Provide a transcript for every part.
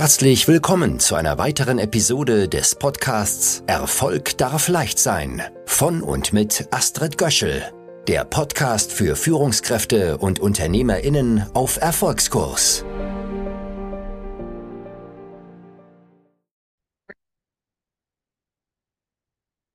Herzlich willkommen zu einer weiteren Episode des Podcasts Erfolg darf leicht sein von und mit Astrid Göschel, der Podcast für Führungskräfte und Unternehmerinnen auf Erfolgskurs.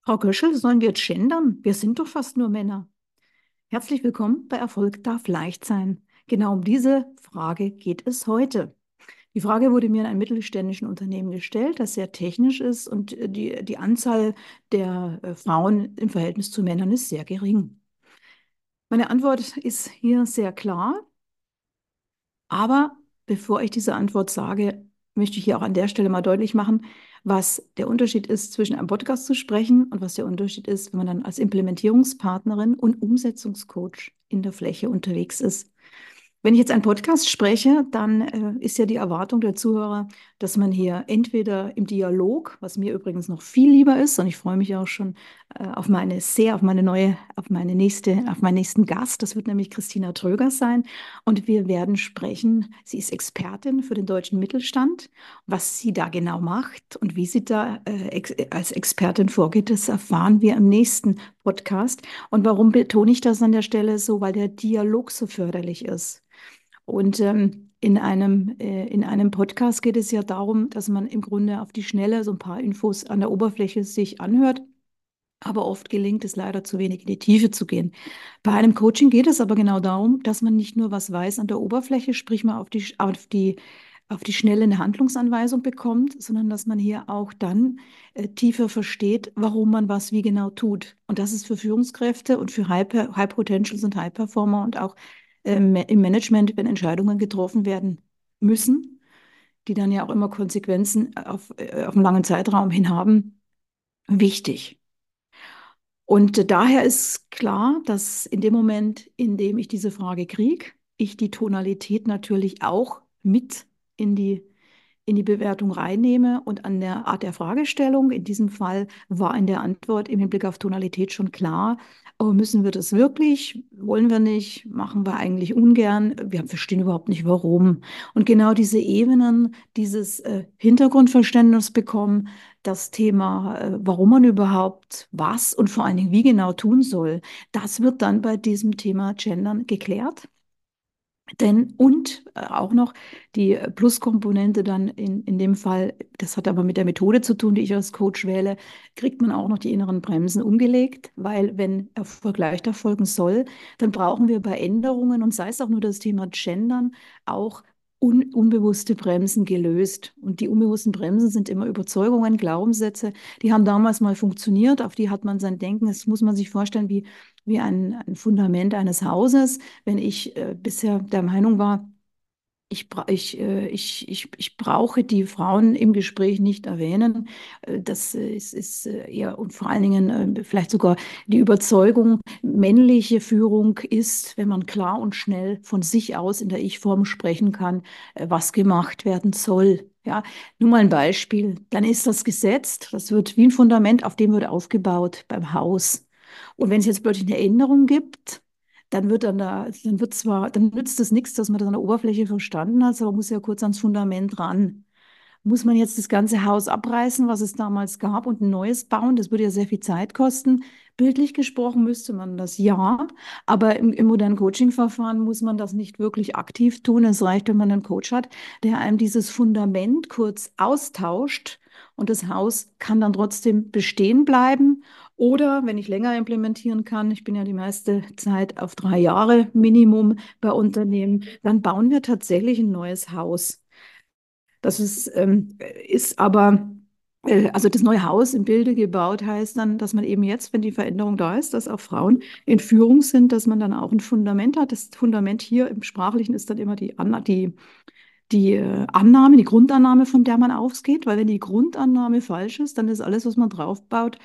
Frau Göschel, sollen wir jetzt gendern? Wir sind doch fast nur Männer. Herzlich willkommen bei Erfolg darf leicht sein. Genau um diese Frage geht es heute. Die Frage wurde mir in einem mittelständischen Unternehmen gestellt, das sehr technisch ist und die, die Anzahl der äh, Frauen im Verhältnis zu Männern ist sehr gering. Meine Antwort ist hier sehr klar, aber bevor ich diese Antwort sage, möchte ich hier auch an der Stelle mal deutlich machen, was der Unterschied ist, zwischen einem Podcast zu sprechen und was der Unterschied ist, wenn man dann als Implementierungspartnerin und Umsetzungscoach in der Fläche unterwegs ist. Wenn ich jetzt einen Podcast spreche, dann äh, ist ja die Erwartung der Zuhörer, dass man hier entweder im Dialog, was mir übrigens noch viel lieber ist, und ich freue mich auch schon äh, auf meine sehr, auf meine neue, auf meine nächste, auf meinen nächsten Gast. Das wird nämlich Christina Tröger sein. Und wir werden sprechen. Sie ist Expertin für den deutschen Mittelstand. Was sie da genau macht und wie sie da äh, ex als Expertin vorgeht, das erfahren wir im nächsten Podcast. Und warum betone ich das an der Stelle so? Weil der Dialog so förderlich ist. Und ähm, in einem, äh, in einem Podcast geht es ja darum, dass man im Grunde auf die Schnelle so ein paar Infos an der Oberfläche sich anhört. Aber oft gelingt es leider zu wenig in die Tiefe zu gehen. Bei einem Coaching geht es aber genau darum, dass man nicht nur was weiß an der Oberfläche, sprich mal auf die, auf die, auf die schnelle eine Handlungsanweisung bekommt, sondern dass man hier auch dann äh, tiefer versteht, warum man was wie genau tut. Und das ist für Führungskräfte und für High, High Potentials und High Performer und auch im Management, wenn Entscheidungen getroffen werden müssen, die dann ja auch immer Konsequenzen auf, äh, auf einen langen Zeitraum hin haben, wichtig. Und daher ist klar, dass in dem Moment, in dem ich diese Frage kriege, ich die Tonalität natürlich auch mit in die, in die Bewertung reinnehme und an der Art der Fragestellung, in diesem Fall war in der Antwort im Hinblick auf Tonalität schon klar, aber müssen wir das wirklich? Wollen wir nicht? Machen wir eigentlich ungern? Wir verstehen überhaupt nicht, warum. Und genau diese Ebenen, dieses äh, Hintergrundverständnis bekommen, das Thema, äh, warum man überhaupt was und vor allen Dingen wie genau tun soll, das wird dann bei diesem Thema Gendern geklärt. Denn und äh, auch noch die Pluskomponente dann in, in dem Fall, das hat aber mit der Methode zu tun, die ich als Coach wähle, kriegt man auch noch die inneren Bremsen umgelegt, weil wenn Erfolg leichter folgen soll, dann brauchen wir bei Änderungen und sei es auch nur das Thema Gendern auch un unbewusste Bremsen gelöst. Und die unbewussten Bremsen sind immer Überzeugungen, Glaubenssätze, die haben damals mal funktioniert, auf die hat man sein Denken, das muss man sich vorstellen wie, wie ein, ein Fundament eines Hauses. Wenn ich äh, bisher der Meinung war, ich, ich, äh, ich, ich, ich brauche die Frauen im Gespräch nicht erwähnen. Äh, das ist, ist eher äh, und vor allen Dingen vielleicht sogar die Überzeugung, männliche Führung ist, wenn man klar und schnell von sich aus in der Ich-Form sprechen kann, was gemacht werden soll. Ja, nur mal ein Beispiel. Dann ist das gesetzt, das wird wie ein Fundament, auf dem wird aufgebaut beim Haus. Und wenn es jetzt plötzlich eine Änderung gibt, dann wird dann da, dann wird zwar, dann nützt es nichts, dass man das an der Oberfläche verstanden hat, aber muss ja kurz ans Fundament ran. Muss man jetzt das ganze Haus abreißen, was es damals gab, und ein neues bauen? Das würde ja sehr viel Zeit kosten. Bildlich gesprochen müsste man das ja, aber im, im modernen Coaching-Verfahren muss man das nicht wirklich aktiv tun. Es reicht, wenn man einen Coach hat, der einem dieses Fundament kurz austauscht und das Haus kann dann trotzdem bestehen bleiben oder wenn ich länger implementieren kann, ich bin ja die meiste Zeit auf drei Jahre Minimum bei Unternehmen, dann bauen wir tatsächlich ein neues Haus. Das ist, ähm, ist aber, äh, also das neue Haus im Bilde gebaut heißt dann, dass man eben jetzt, wenn die Veränderung da ist, dass auch Frauen in Führung sind, dass man dann auch ein Fundament hat. Das Fundament hier im Sprachlichen ist dann immer die, die die äh, Annahme, die Grundannahme, von der man ausgeht, weil wenn die Grundannahme falsch ist, dann ist alles, was man draufbaut,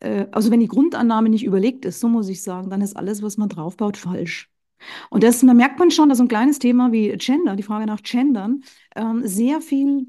äh, also wenn die Grundannahme nicht überlegt ist, so muss ich sagen, dann ist alles, was man draufbaut, falsch. Und das, da merkt man schon, dass so ein kleines Thema wie Gender, die Frage nach Gendern, ähm, sehr viel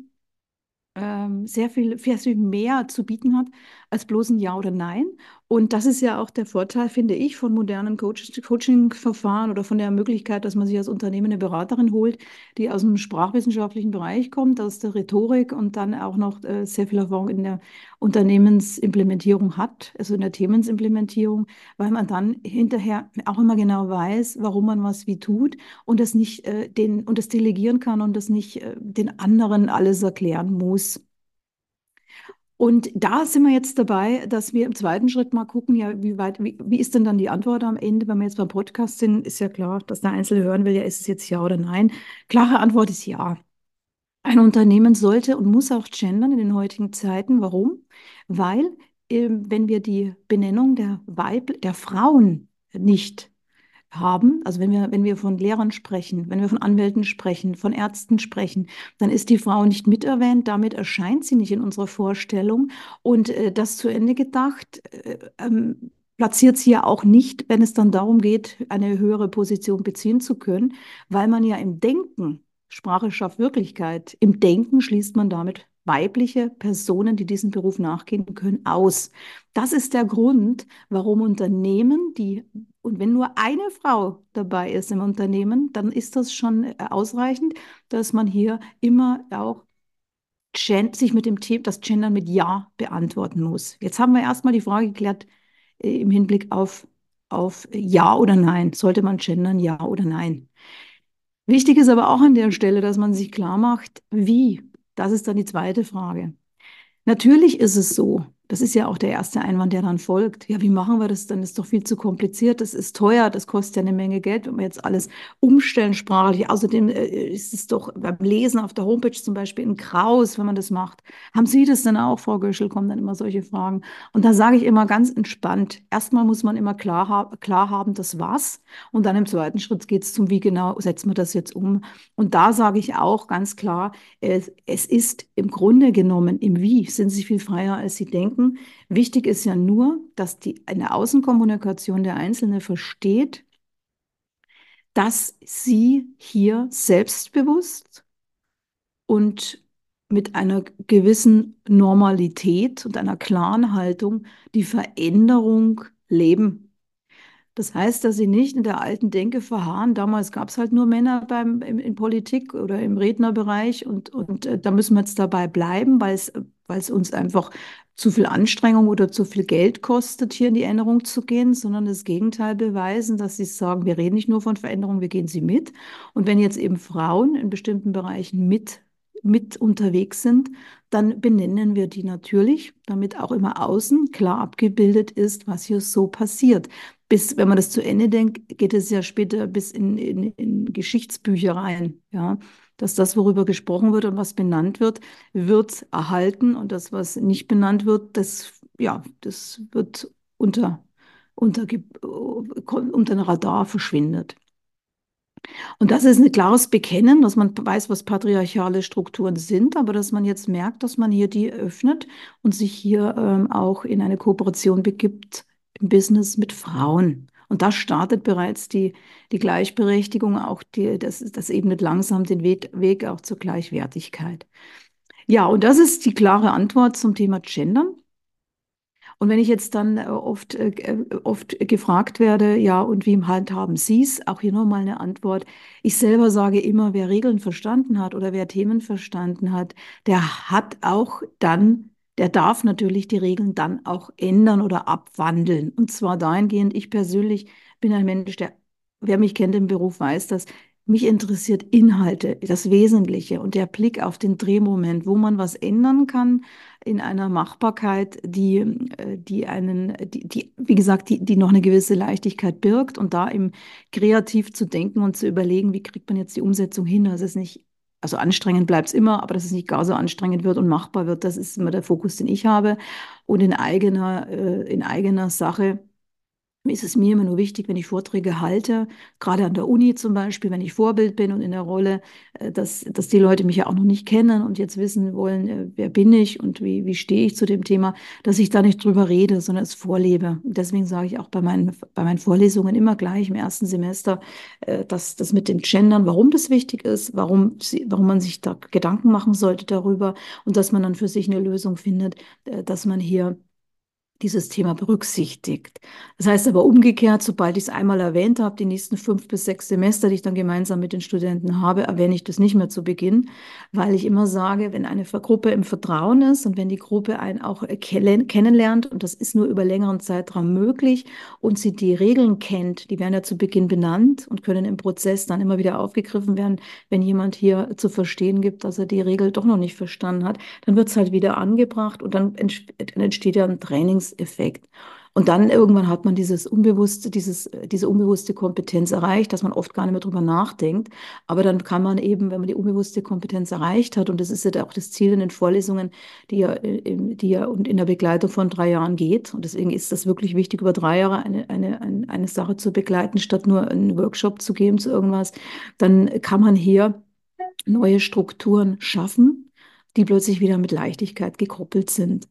ähm, sehr viel, sehr viel mehr zu bieten hat, als bloß ein Ja oder Nein. Und das ist ja auch der Vorteil, finde ich, von modernen Coaching-Verfahren oder von der Möglichkeit, dass man sich als Unternehmen eine Beraterin holt, die aus dem sprachwissenschaftlichen Bereich kommt, aus der Rhetorik und dann auch noch äh, sehr viel Erfahrung in der Unternehmensimplementierung hat, also in der Themensimplementierung, weil man dann hinterher auch immer genau weiß, warum man was wie tut und das nicht äh, den und das delegieren kann und das nicht äh, den anderen alles erklären muss. Und da sind wir jetzt dabei, dass wir im zweiten Schritt mal gucken, ja, wie weit, wie, wie ist denn dann die Antwort am Ende, wenn wir jetzt beim Podcast sind, ist ja klar, dass der Einzelne hören will, ja, ist es jetzt ja oder nein? Klare Antwort ist ja. Ein Unternehmen sollte und muss auch gendern in den heutigen Zeiten. Warum? Weil, äh, wenn wir die Benennung der Weib, der Frauen nicht haben, also wenn wir, wenn wir von Lehrern sprechen, wenn wir von Anwälten sprechen, von Ärzten sprechen, dann ist die Frau nicht mit erwähnt, damit erscheint sie nicht in unserer Vorstellung. Und äh, das zu Ende gedacht, äh, ähm, platziert sie ja auch nicht, wenn es dann darum geht, eine höhere Position beziehen zu können, weil man ja im Denken, Sprache schafft Wirklichkeit, im Denken schließt man damit weibliche Personen, die diesen Beruf nachgehen können, aus. Das ist der Grund, warum Unternehmen, die, und wenn nur eine Frau dabei ist im Unternehmen, dann ist das schon äh, ausreichend, dass man hier immer auch sich mit dem Thema, das Gendern mit Ja beantworten muss. Jetzt haben wir erstmal die Frage geklärt äh, im Hinblick auf, auf Ja oder Nein. Sollte man gendern, Ja oder Nein? Wichtig ist aber auch an der Stelle, dass man sich klar macht, wie das ist dann die zweite Frage. Natürlich ist es so, das ist ja auch der erste Einwand, der dann folgt. Ja, wie machen wir das dann? Ist doch viel zu kompliziert, das ist teuer, das kostet ja eine Menge Geld, wenn wir jetzt alles umstellen sprachlich. Außerdem äh, ist es doch beim Lesen auf der Homepage zum Beispiel ein Kraus, wenn man das macht. Haben Sie das denn auch, Frau Göschel? Kommen dann immer solche Fragen. Und da sage ich immer ganz entspannt, erstmal muss man immer klar, klar haben, das was. Und dann im zweiten Schritt geht es zum, wie genau setzen wir das jetzt um. Und da sage ich auch ganz klar, es, es ist im Grunde genommen im Wie sind Sie viel freier, als Sie denken denken. Wichtig ist ja nur, dass die, eine Außenkommunikation der Einzelne versteht, dass sie hier selbstbewusst und mit einer gewissen Normalität und einer klaren Haltung die Veränderung leben das heißt, dass sie nicht in der alten Denke verharren. Damals gab es halt nur Männer beim, in, in, Politik oder im Rednerbereich und, und äh, da müssen wir jetzt dabei bleiben, weil es uns einfach zu viel Anstrengung oder zu viel Geld kostet, hier in die Änderung zu gehen, sondern das Gegenteil beweisen, dass sie sagen, wir reden nicht nur von Veränderung, wir gehen sie mit. Und wenn jetzt eben Frauen in bestimmten Bereichen mit mit unterwegs sind, dann benennen wir die natürlich, damit auch immer außen klar abgebildet ist, was hier so passiert bis, wenn man das zu Ende denkt, geht es ja später bis in, in, in Geschichtsbücher rein, ja. Dass das, worüber gesprochen wird und was benannt wird, wird erhalten und das, was nicht benannt wird, das, ja, das wird unter, unter, unter den Radar verschwindet. Und das ist ein klares Bekennen, dass man weiß, was patriarchale Strukturen sind, aber dass man jetzt merkt, dass man hier die öffnet und sich hier ähm, auch in eine Kooperation begibt im Business mit Frauen. Und da startet bereits die, die Gleichberechtigung, auch die, das, das ebnet langsam den Weg, Weg auch zur Gleichwertigkeit. Ja, und das ist die klare Antwort zum Thema Gendern. Und wenn ich jetzt dann äh, oft, äh, äh, oft gefragt werde, ja, und wie handhaben Sie es? Auch hier nochmal eine Antwort. Ich selber sage immer, wer Regeln verstanden hat oder wer Themen verstanden hat, der hat auch dann der darf natürlich die Regeln dann auch ändern oder abwandeln. Und zwar dahingehend, ich persönlich bin ein Mensch, der, wer mich kennt im Beruf, weiß das, mich interessiert Inhalte, das Wesentliche und der Blick auf den Drehmoment, wo man was ändern kann in einer Machbarkeit, die, äh, die einen, die, die, wie gesagt, die, die noch eine gewisse Leichtigkeit birgt und da eben kreativ zu denken und zu überlegen, wie kriegt man jetzt die Umsetzung hin, dass es nicht also anstrengend bleibt es immer, aber dass es nicht gar so anstrengend wird und machbar wird, das ist immer der Fokus, den ich habe. Und in eigener, äh, in eigener Sache ist es mir immer nur wichtig, wenn ich Vorträge halte, gerade an der Uni zum Beispiel, wenn ich Vorbild bin und in der Rolle, äh, dass, dass die Leute mich ja auch noch nicht kennen und jetzt wissen wollen, äh, wer bin ich und wie, wie stehe ich zu dem Thema, dass ich da nicht drüber rede, sondern es vorlebe. Und deswegen sage ich auch bei meinen, bei meinen Vorlesungen immer gleich im ersten Semester, äh, dass das mit dem Gendern, warum das wichtig ist, warum, warum man sich da Gedanken machen sollte darüber und dass man dann für sich eine Lösung findet, dass man hier dieses Thema berücksichtigt. Das heißt aber umgekehrt, sobald ich es einmal erwähnt habe, die nächsten fünf bis sechs Semester, die ich dann gemeinsam mit den Studenten habe, erwähne ich das nicht mehr zu Beginn, weil ich immer sage, wenn eine Gruppe im Vertrauen ist und wenn die Gruppe einen auch kennenlernt, und das ist nur über längeren Zeitraum möglich, und sie die Regeln kennt, die werden ja zu Beginn benannt und können im Prozess dann immer wieder aufgegriffen werden, wenn jemand hier zu verstehen gibt, dass er die Regel doch noch nicht verstanden hat, dann wird es halt wieder angebracht und dann entsteht ja ein Trainings Effekt. Und dann irgendwann hat man dieses unbewusste, dieses, diese unbewusste Kompetenz erreicht, dass man oft gar nicht mehr drüber nachdenkt. Aber dann kann man eben, wenn man die unbewusste Kompetenz erreicht hat, und das ist ja auch das Ziel in den Vorlesungen, die ja, die ja in der Begleitung von drei Jahren geht. Und deswegen ist das wirklich wichtig, über drei Jahre eine, eine, eine, eine Sache zu begleiten, statt nur einen Workshop zu geben zu irgendwas. Dann kann man hier neue Strukturen schaffen, die plötzlich wieder mit Leichtigkeit gekoppelt sind.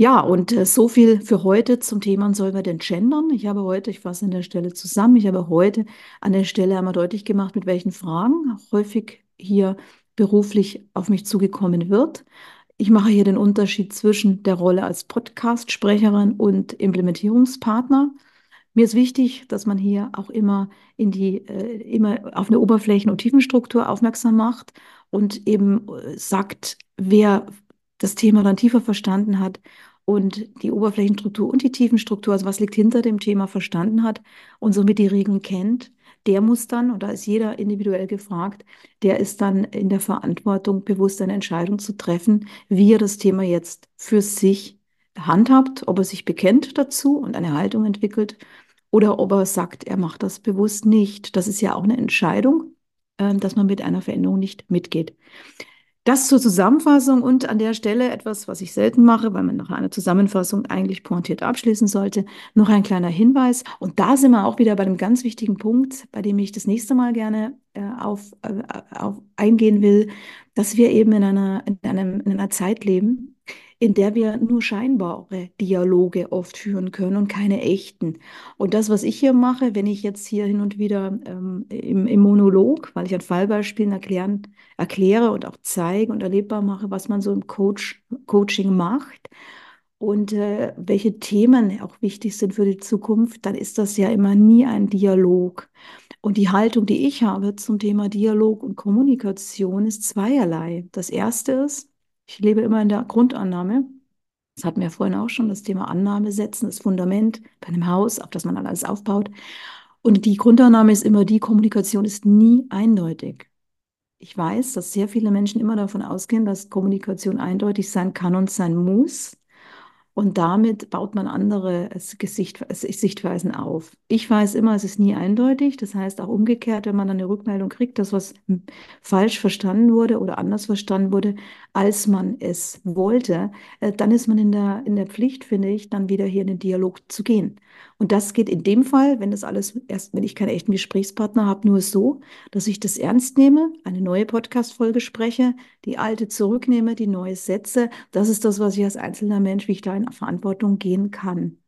Ja, und äh, so viel für heute zum Thema, sollen wir denn gendern? Ich habe heute, ich fasse an der Stelle zusammen, ich habe heute an der Stelle einmal deutlich gemacht, mit welchen Fragen häufig hier beruflich auf mich zugekommen wird. Ich mache hier den Unterschied zwischen der Rolle als Podcast-Sprecherin und Implementierungspartner. Mir ist wichtig, dass man hier auch immer in die, äh, immer auf eine Oberflächen- und Tiefenstruktur aufmerksam macht und eben äh, sagt, wer das Thema dann tiefer verstanden hat und die Oberflächenstruktur und die Tiefenstruktur, also was liegt hinter dem Thema, verstanden hat und somit die Regeln kennt, der muss dann, und da ist jeder individuell gefragt, der ist dann in der Verantwortung, bewusst eine Entscheidung zu treffen, wie er das Thema jetzt für sich handhabt, ob er sich bekennt dazu und eine Haltung entwickelt oder ob er sagt, er macht das bewusst nicht. Das ist ja auch eine Entscheidung, ähm, dass man mit einer Veränderung nicht mitgeht. Das zur Zusammenfassung und an der Stelle etwas, was ich selten mache, weil man nach einer Zusammenfassung eigentlich pointiert abschließen sollte, noch ein kleiner Hinweis. Und da sind wir auch wieder bei einem ganz wichtigen Punkt, bei dem ich das nächste Mal gerne äh, auf, äh, auf eingehen will, dass wir eben in einer, in, einem, in einer Zeit leben, in der wir nur scheinbare Dialoge oft führen können und keine echten. Und das, was ich hier mache, wenn ich jetzt hier hin und wieder ähm, im, im, Monolog, weil ich an Fallbeispielen erklären, erkläre und auch zeige und erlebbar mache, was man so im Coach, Coaching macht und äh, welche Themen auch wichtig sind für die Zukunft, dann ist das ja immer nie ein Dialog. Und die Haltung, die ich habe zum Thema Dialog und Kommunikation, ist zweierlei. Das erste ist, ich lebe immer in der Grundannahme. Das hatten wir vorhin auch schon, das Thema Annahme setzen, das Fundament bei einem Haus, auf das man alles aufbaut. Und die Grundannahme ist immer die, Kommunikation ist nie eindeutig. Ich weiß, dass sehr viele Menschen immer davon ausgehen, dass Kommunikation eindeutig sein kann und sein muss. Und damit baut man andere Gesicht, Sichtweisen auf. Ich weiß immer, es ist nie eindeutig. Das heißt auch umgekehrt, wenn man dann eine Rückmeldung kriegt, dass was falsch verstanden wurde oder anders verstanden wurde, als man es wollte, äh, dann ist man in der, in der Pflicht, finde ich, dann wieder hier in den Dialog zu gehen. Und das geht in dem Fall, wenn das alles erst, wenn ich keinen echten Gesprächspartner habe, nur so, dass ich das ernst nehme, eine neue Podcast-Folge spreche, die alte zurücknehme, die neue setze. Das ist das, was ich als einzelner Mensch, wie ich da in Verantwortung gehen kann.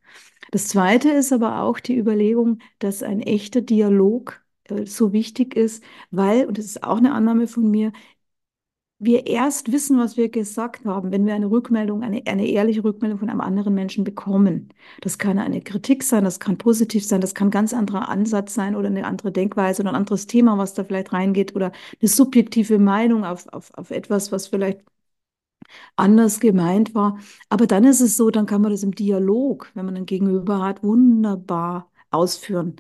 Das zweite ist aber auch die Überlegung, dass ein echter Dialog äh, so wichtig ist, weil, und das ist auch eine Annahme von mir, wir erst wissen, was wir gesagt haben, wenn wir eine Rückmeldung, eine, eine ehrliche Rückmeldung von einem anderen Menschen bekommen. Das kann eine Kritik sein, das kann positiv sein, das kann ein ganz anderer Ansatz sein oder eine andere Denkweise oder ein anderes Thema, was da vielleicht reingeht oder eine subjektive Meinung auf, auf, auf etwas, was vielleicht anders gemeint war. Aber dann ist es so, dann kann man das im Dialog, wenn man ein Gegenüber hat, wunderbar ausführen.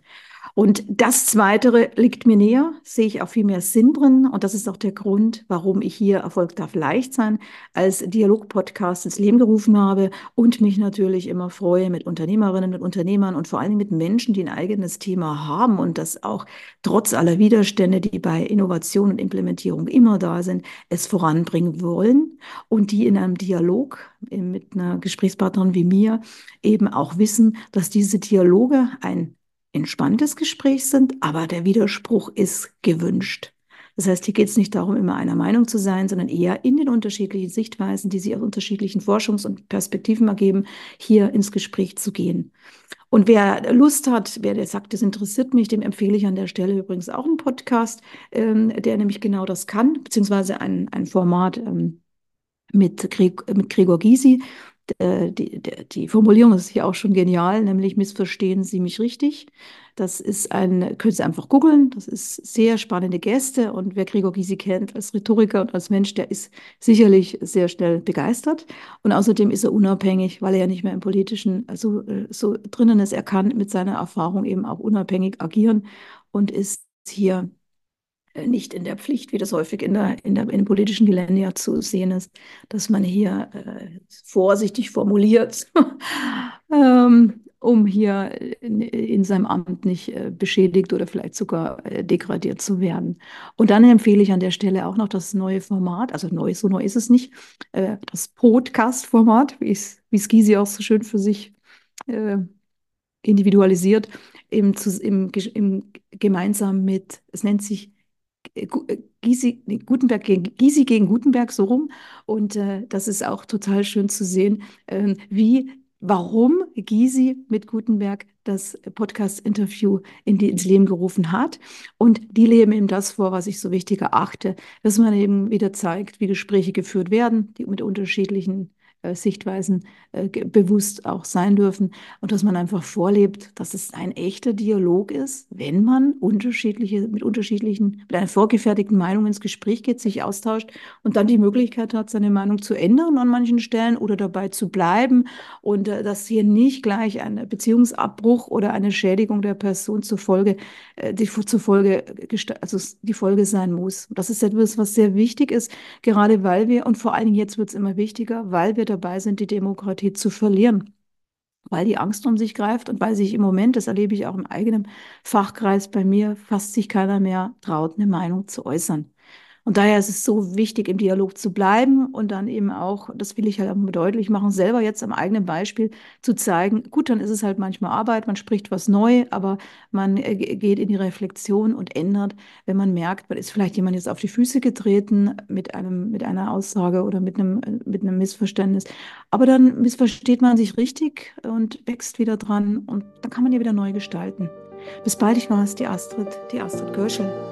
Und das Zweite liegt mir näher, sehe ich auch viel mehr Sinn drin. Und das ist auch der Grund, warum ich hier Erfolg darf leicht sein als Dialog-Podcast ins Leben gerufen habe und mich natürlich immer freue mit Unternehmerinnen und Unternehmern und vor allem mit Menschen, die ein eigenes Thema haben und das auch trotz aller Widerstände, die bei Innovation und Implementierung immer da sind, es voranbringen wollen und die in einem Dialog mit einer Gesprächspartnerin wie mir eben auch wissen, dass diese Dialoge ein entspanntes Gespräch sind, aber der Widerspruch ist gewünscht. Das heißt, hier geht es nicht darum, immer einer Meinung zu sein, sondern eher in den unterschiedlichen Sichtweisen, die sich aus unterschiedlichen Forschungs- und Perspektiven ergeben, hier ins Gespräch zu gehen. Und wer Lust hat, wer sagt, das interessiert mich, dem empfehle ich an der Stelle übrigens auch einen Podcast, ähm, der nämlich genau das kann, beziehungsweise ein, ein Format ähm, mit, Gregor, mit Gregor Gysi, die, die, die Formulierung ist hier auch schon genial, nämlich missverstehen Sie mich richtig. Das ist ein, können Sie einfach googeln, das ist sehr spannende Gäste und wer Gregor Gysi kennt als Rhetoriker und als Mensch, der ist sicherlich sehr schnell begeistert und außerdem ist er unabhängig, weil er ja nicht mehr im Politischen so, äh, so drinnen ist. Er kann mit seiner Erfahrung eben auch unabhängig agieren und ist hier äh, nicht in der Pflicht, wie das häufig in der, in der, im politischen Gelände ja zu sehen ist, dass man hier äh, vorsichtig formuliert, ähm, um hier in, in, seinem Amt nicht äh, beschädigt oder vielleicht sogar äh, degradiert zu werden. Und dann empfehle ich an der Stelle auch noch das neue Format, also neu, so neu ist es nicht, äh, das Podcast-Format, wie es Gysi auch so schön für sich äh, individualisiert, im, im, im, gemeinsam mit, es nennt sich äh, äh, Gysi, Gutenberg gegen, Gysi gegen Gutenberg, so rum. Und äh, das ist auch total schön zu sehen, äh, wie, warum Gysi mit Gutenberg das Podcast-Interview in ins Leben gerufen hat. Und die leben eben das vor, was ich so wichtig erachte, dass man eben wieder zeigt, wie Gespräche geführt werden, die mit unterschiedlichen Sichtweisen äh, bewusst auch sein dürfen und dass man einfach vorlebt, dass es ein echter Dialog ist, wenn man unterschiedliche, mit unterschiedlichen, mit einer vorgefertigten Meinung ins Gespräch geht, sich austauscht und dann die Möglichkeit hat, seine Meinung zu ändern an manchen Stellen oder dabei zu bleiben und äh, dass hier nicht gleich ein Beziehungsabbruch oder eine Schädigung der Person zur Folge, äh, die zur Folge, also die Folge sein muss. Das ist etwas, was sehr wichtig ist, gerade weil wir, und vor allen Dingen jetzt wird es immer wichtiger, weil wir dabei sind, die Demokratie zu verlieren. Weil die Angst um sich greift und weil sich im Moment, das erlebe ich auch im eigenen Fachkreis bei mir, fast sich keiner mehr traut, eine Meinung zu äußern. Und daher ist es so wichtig, im Dialog zu bleiben und dann eben auch, das will ich halt auch deutlich machen, selber jetzt am eigenen Beispiel zu zeigen, gut, dann ist es halt manchmal Arbeit, man spricht was neu, aber man äh, geht in die Reflexion und ändert, wenn man merkt, man ist vielleicht jemand jetzt auf die Füße getreten mit einem, mit einer Aussage oder mit einem, mit einem Missverständnis. Aber dann missversteht man sich richtig und wächst wieder dran und dann kann man ja wieder neu gestalten. Bis bald, ich war es, die Astrid, die Astrid Görschel.